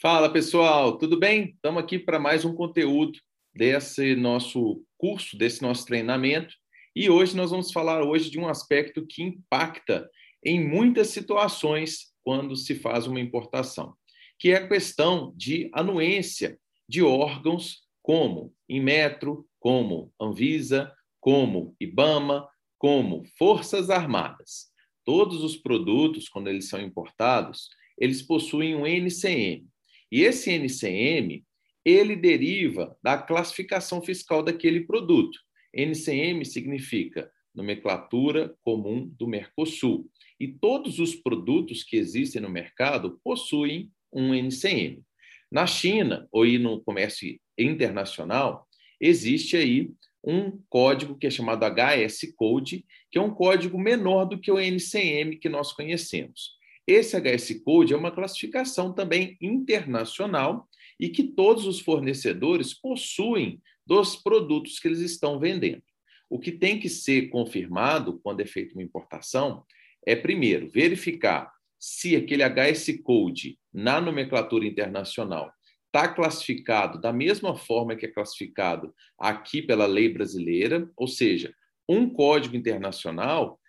Fala pessoal, tudo bem? Estamos aqui para mais um conteúdo desse nosso curso, desse nosso treinamento. E hoje nós vamos falar hoje de um aspecto que impacta em muitas situações quando se faz uma importação, que é a questão de anuência de órgãos como Inmetro, como Anvisa, como IBAMA, como Forças Armadas. Todos os produtos, quando eles são importados, eles possuem um NCM, e esse NCM, ele deriva da classificação fiscal daquele produto. NCM significa nomenclatura comum do Mercosul. E todos os produtos que existem no mercado possuem um NCM. Na China, ou no comércio internacional, existe aí um código que é chamado HS Code, que é um código menor do que o NCM que nós conhecemos. Esse HS Code é uma classificação também internacional e que todos os fornecedores possuem dos produtos que eles estão vendendo. O que tem que ser confirmado quando é feita uma importação é, primeiro, verificar se aquele HS Code na nomenclatura internacional está classificado da mesma forma que é classificado aqui pela lei brasileira, ou seja, um código internacional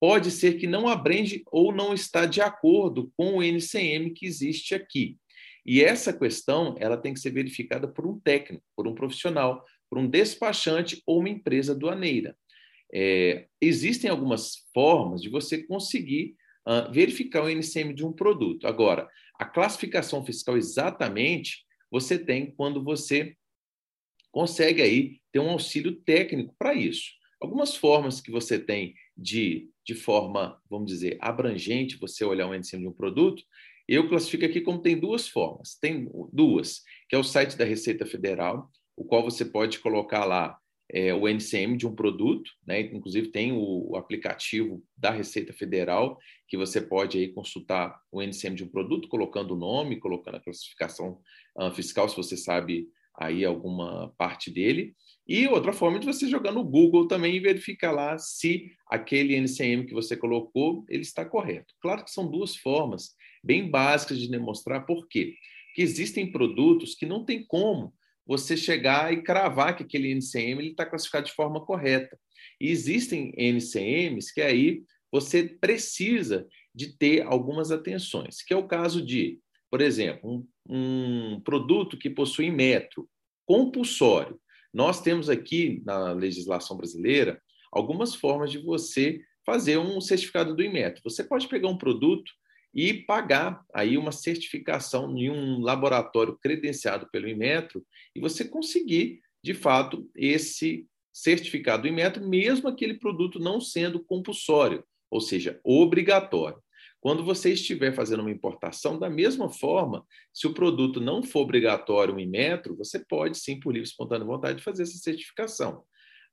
pode ser que não abrange ou não está de acordo com o NCM que existe aqui. E essa questão ela tem que ser verificada por um técnico, por um profissional, por um despachante ou uma empresa doaneira. É, existem algumas formas de você conseguir uh, verificar o NCM de um produto. Agora, a classificação fiscal exatamente você tem quando você consegue aí ter um auxílio técnico para isso. Algumas formas que você tem de, de forma, vamos dizer, abrangente, você olhar o NCM de um produto, eu classifico aqui como tem duas formas. Tem duas, que é o site da Receita Federal, o qual você pode colocar lá é, o NCM de um produto, né? inclusive tem o, o, aplicativo da Receita Federal, que você pode aí consultar o NCM de um produto, colocando o nome, colocando a classificação uh, fiscal, se você sabe aí alguma parte dele. E outra forma de você jogar no Google também e verificar lá se aquele NCM que você colocou ele está correto. Claro que são duas formas bem básicas de demonstrar por quê. Porque existem produtos que não tem como você chegar e cravar que aquele NCM está classificado de forma correta. E existem NCMs que aí você precisa de ter algumas atenções, que é o caso de, por exemplo, um, um produto que possui metro compulsório nós temos aqui na legislação brasileira algumas formas de você fazer um certificado do Inmetro. Você pode pegar um produto e pagar aí uma certificação em um laboratório credenciado pelo Inmetro e você conseguir, de fato, esse certificado do Inmetro, mesmo aquele produto não sendo compulsório, ou seja, obrigatório. Quando você estiver fazendo uma importação, da mesma forma, se o produto não for obrigatório em metro, você pode sim, por livre espontânea vontade, fazer essa certificação.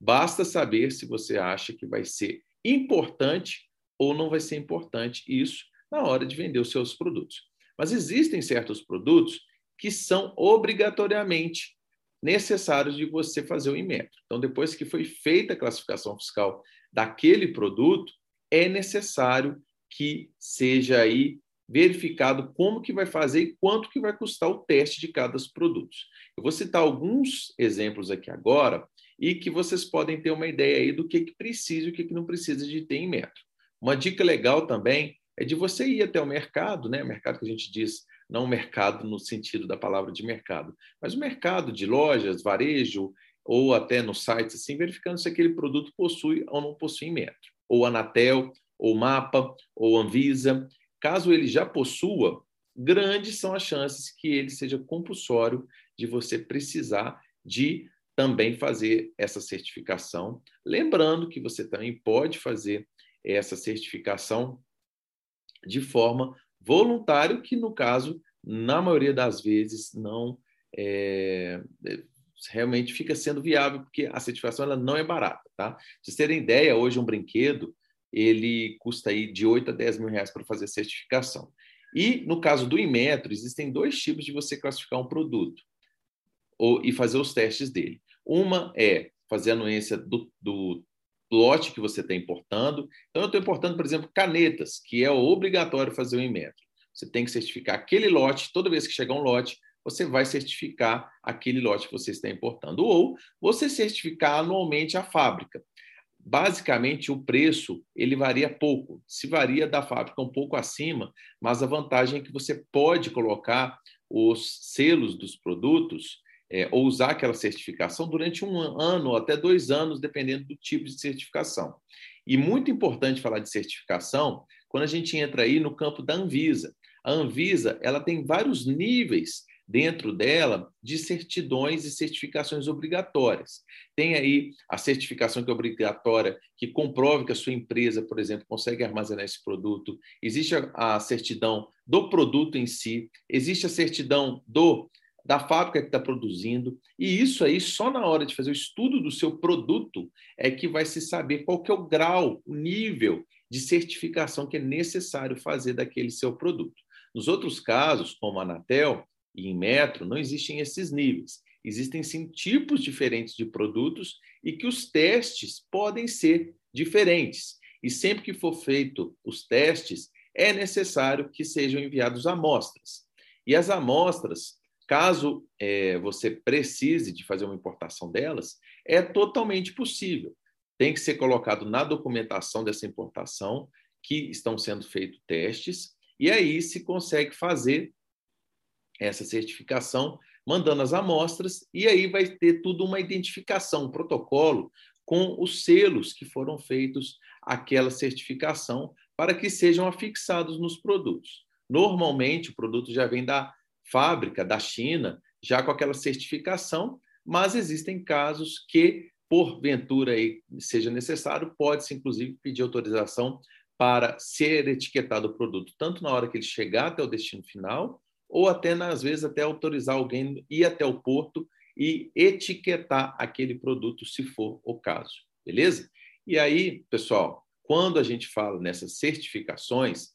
Basta saber se você acha que vai ser importante ou não vai ser importante isso na hora de vender os seus produtos. Mas existem certos produtos que são obrigatoriamente necessários de você fazer o Inmetro. Então, depois que foi feita a classificação fiscal daquele produto, é necessário que seja aí verificado como que vai fazer e quanto que vai custar o teste de cada dos produtos. Eu vou citar alguns exemplos aqui agora e que vocês podem ter uma ideia aí do que, que precisa e o que, que não precisa de ter em metro. Uma dica legal também é de você ir até o mercado, né? Mercado que a gente diz, não mercado no sentido da palavra de mercado, mas o mercado de lojas, varejo ou até no site, assim, verificando se aquele produto possui ou não possui metro. Ou Anatel, ou MAPA, ou Anvisa. Caso ele já possua, grandes são as chances que ele seja compulsório de você precisar de também fazer essa certificação. Lembrando que você também pode fazer essa certificação de forma voluntária, que no caso, na maioria das vezes, não é, realmente fica sendo viável, porque a certificação ela não é barata. Tá? Pra vocês terem ideia, hoje um brinquedo ele custa aí de 8 a 10 mil reais para fazer certificação. E no caso do Inmetro, existem dois tipos de você classificar um produto ou, e fazer os testes dele. Uma é fazer a anuência do, do lote que você está importando. Então, eu estou importando, por exemplo, canetas, que é obrigatório fazer o Inmetro. Você tem que certificar aquele lote, toda vez que chegar um lote, você vai certificar aquele lote que você está importando. Ou você certificar anualmente a fábrica. Basicamente, o preço ele varia pouco. Se varia da fábrica um pouco acima, mas a vantagem é que você pode colocar os selos dos produtos é, ou usar aquela certificação durante um ano ou até dois anos, dependendo do tipo de certificação. E muito importante falar de certificação quando a gente entra aí no campo da Anvisa. A Anvisa ela tem vários níveis dentro dela de certidões e certificações obrigatórias. Tem aí a certificação que é obrigatória, que comprove que a sua empresa, por exemplo, consegue armazenar esse produto. Existe a, certidão do produto em si, existe a certidão do da fábrica que está produzindo, e isso aí só na hora de fazer o estudo do seu produto é que vai se saber qual que é o grau, o nível de certificação que é necessário fazer daquele seu produto. Nos outros casos, como a Anatel, e em metro, não existem esses níveis. Existem sim tipos diferentes de produtos e que os testes podem ser diferentes. E sempre que for feito os testes, é necessário que sejam enviados amostras. E as amostras, caso é, você precise de fazer uma importação delas, é totalmente possível. Tem que ser colocado na documentação dessa importação que estão sendo feitos testes, e aí se consegue fazer essa certificação, mandando as amostras, e aí vai ter tudo uma identificação, um protocolo com os selos que foram feitos aquela certificação para que sejam afixados nos produtos. Normalmente, o produto já vem da fábrica, da China, já com aquela certificação, mas existem casos que, porventura aí seja necessário, pode-se inclusive pedir autorização para ser etiquetado o produto, tanto na hora que ele chegar até o destino final, ou até, às vezes, até autorizar alguém ir até o porto e etiquetar aquele produto, se for o caso, beleza? E aí, pessoal, quando a gente fala nessas certificações,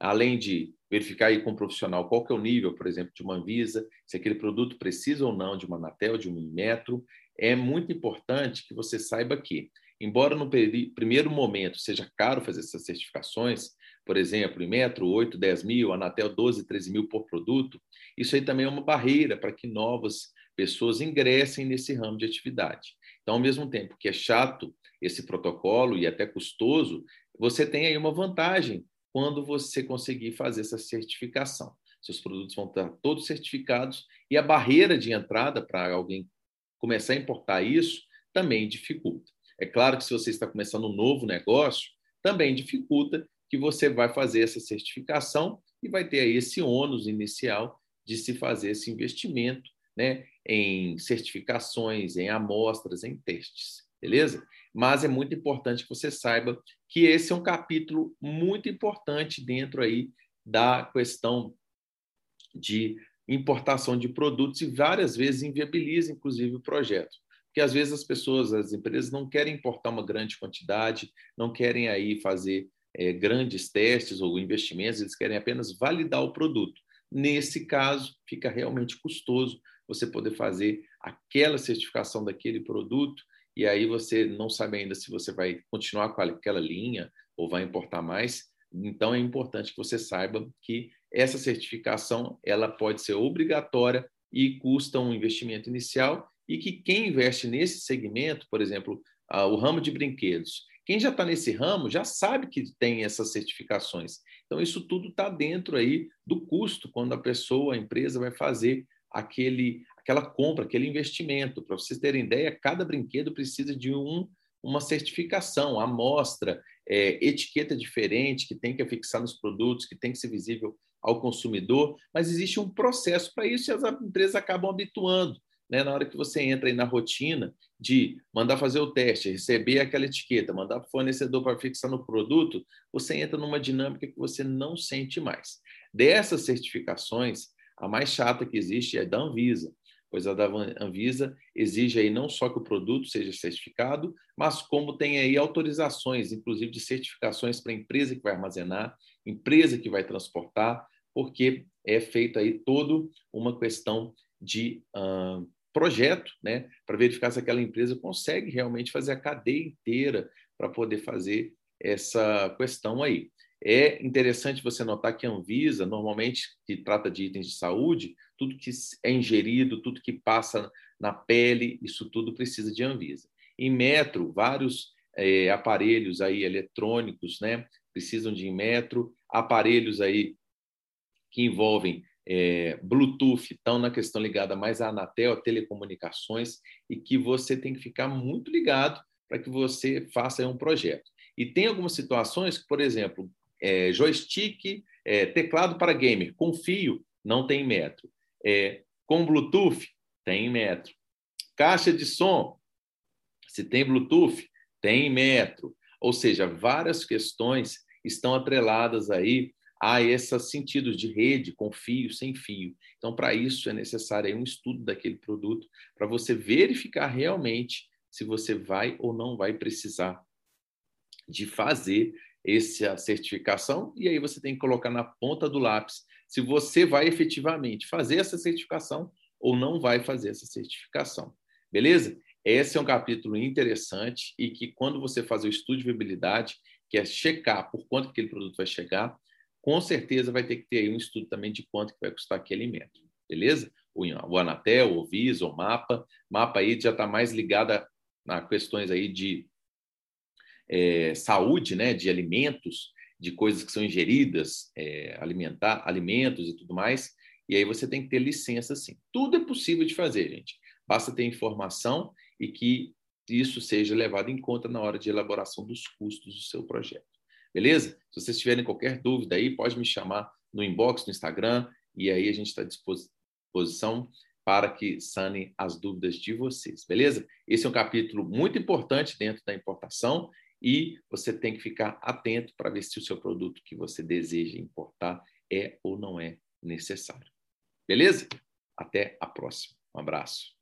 além de verificar aí com o profissional qual que é o nível, por exemplo, de uma Anvisa, se aquele produto precisa ou não de uma Anatel, de um Inmetro, é muito importante que você saiba que, embora no primeiro momento seja caro fazer essas certificações, por exemplo, em metro, 8, 10 mil, Anatel 12, 13 mil por produto, isso aí também é uma barreira para que novas pessoas ingressem nesse ramo de atividade. Então, ao mesmo tempo que é chato esse protocolo e até custoso, você tem aí uma vantagem quando você conseguir fazer essa certificação. Seus produtos vão estar todos certificados e a barreira de entrada para alguém começar a importar isso também dificulta. É claro que se você está começando um novo negócio, também dificulta que você vai fazer essa certificação e vai ter aí esse ônus inicial de se fazer esse investimento né, em certificações, em amostras, em testes, beleza? Mas é muito importante que você saiba que esse é um capítulo muito importante dentro aí da questão de importação de produtos e várias vezes inviabiliza, inclusive, o projeto. Porque às vezes as pessoas, as empresas não querem importar uma grande quantidade, não querem aí fazer é, grandes testes ou investimentos, eles querem apenas validar o produto. Nesse caso, fica realmente custoso você poder fazer aquela certificação daquele produto e aí você não sabe ainda se você vai continuar com aquela linha ou vai importar mais. Então é importante que você saiba que essa certificação ela pode ser obrigatória e custa um investimento inicial e que quem investe nesse segmento, por exemplo, o ramo de brinquedos, quem já está nesse ramo já sabe que tem essas certificações. Então, isso tudo está dentro aí do custo quando a pessoa, a empresa, vai fazer aquele, aquela compra, aquele investimento. Para vocês terem ideia, cada brinquedo precisa de um, uma certificação, amostra, é, etiqueta diferente que tem que afixar nos produtos, que tem que ser visível ao consumidor, mas existe um processo para isso e as empresas acabam habituando né, na hora que você entra aí na rotina de mandar fazer o teste, receber aquela etiqueta, mandar para o fornecedor para fixar no produto, você entra numa dinâmica que você não sente mais. Dessas certificações, a mais chata que existe é da Anvisa, pois a da Anvisa exige aí não só que o produto seja certificado, mas como tem aí autorizações, inclusive de certificações para a empresa que vai armazenar, empresa que vai transportar, porque é feito aí toda uma questão de uh, projeto, né, para verificar se aquela empresa consegue realmente fazer a cadeia inteira para poder fazer essa questão aí. É interessante você notar que a Anvisa, normalmente, que trata de itens de saúde, tudo que é ingerido, tudo que passa na pele, isso tudo precisa de Anvisa. Em metro, vários é, aparelhos aí eletrônicos, né, precisam de metro, aparelhos aí que envolvem é, Bluetooth, estão na questão ligada mais à Anatel, a telecomunicações, e que você tem que ficar muito ligado para que você faça um projeto. E tem algumas situações que, por exemplo, é, joystick, é, teclado para gamer com fio, não tem metro. É, com Bluetooth, tem metro. Caixa de som, se tem Bluetooth, tem metro. Ou seja, várias questões estão atreladas aí a esses sentidos de rede, com fio, sem fio. Então, para isso, é necessário um estudo daquele produto, para você verificar realmente se você vai ou não vai precisar de fazer essa certificação, e aí você tem que colocar na ponta do lápis se você vai efetivamente fazer essa certificação ou não vai fazer essa certificação. Beleza? Esse é um capítulo interessante e que, quando você fazer o estudo de viabilidade, que é checar por quanto aquele produto vai chegar, com certeza vai ter que ter um estudo também de quanto que vai custar aquele alimento. Beleza? O Anatel, o Visa, o Mapa. Mapa aí já está mais ligada a questões aí de é, saúde, né, de alimentos, de coisas que são ingeridas, é, alimentar, alimentos e tudo mais. E aí você tem que ter licença, sim. Tudo é possível de fazer, gente. Basta ter informação e que isso seja levado em conta na hora de elaboração dos custos do seu projeto. Beleza? Se vocês tiverem qualquer dúvida aí, pode me chamar no inbox, no Instagram, e aí a gente está à disposição para que sanem as dúvidas de vocês, beleza? Esse é um capítulo muito importante dentro da importação e você tem que ficar atento para ver se o seu produto que você deseja importar é ou não é necessário. Beleza? Até a próxima. Um abraço.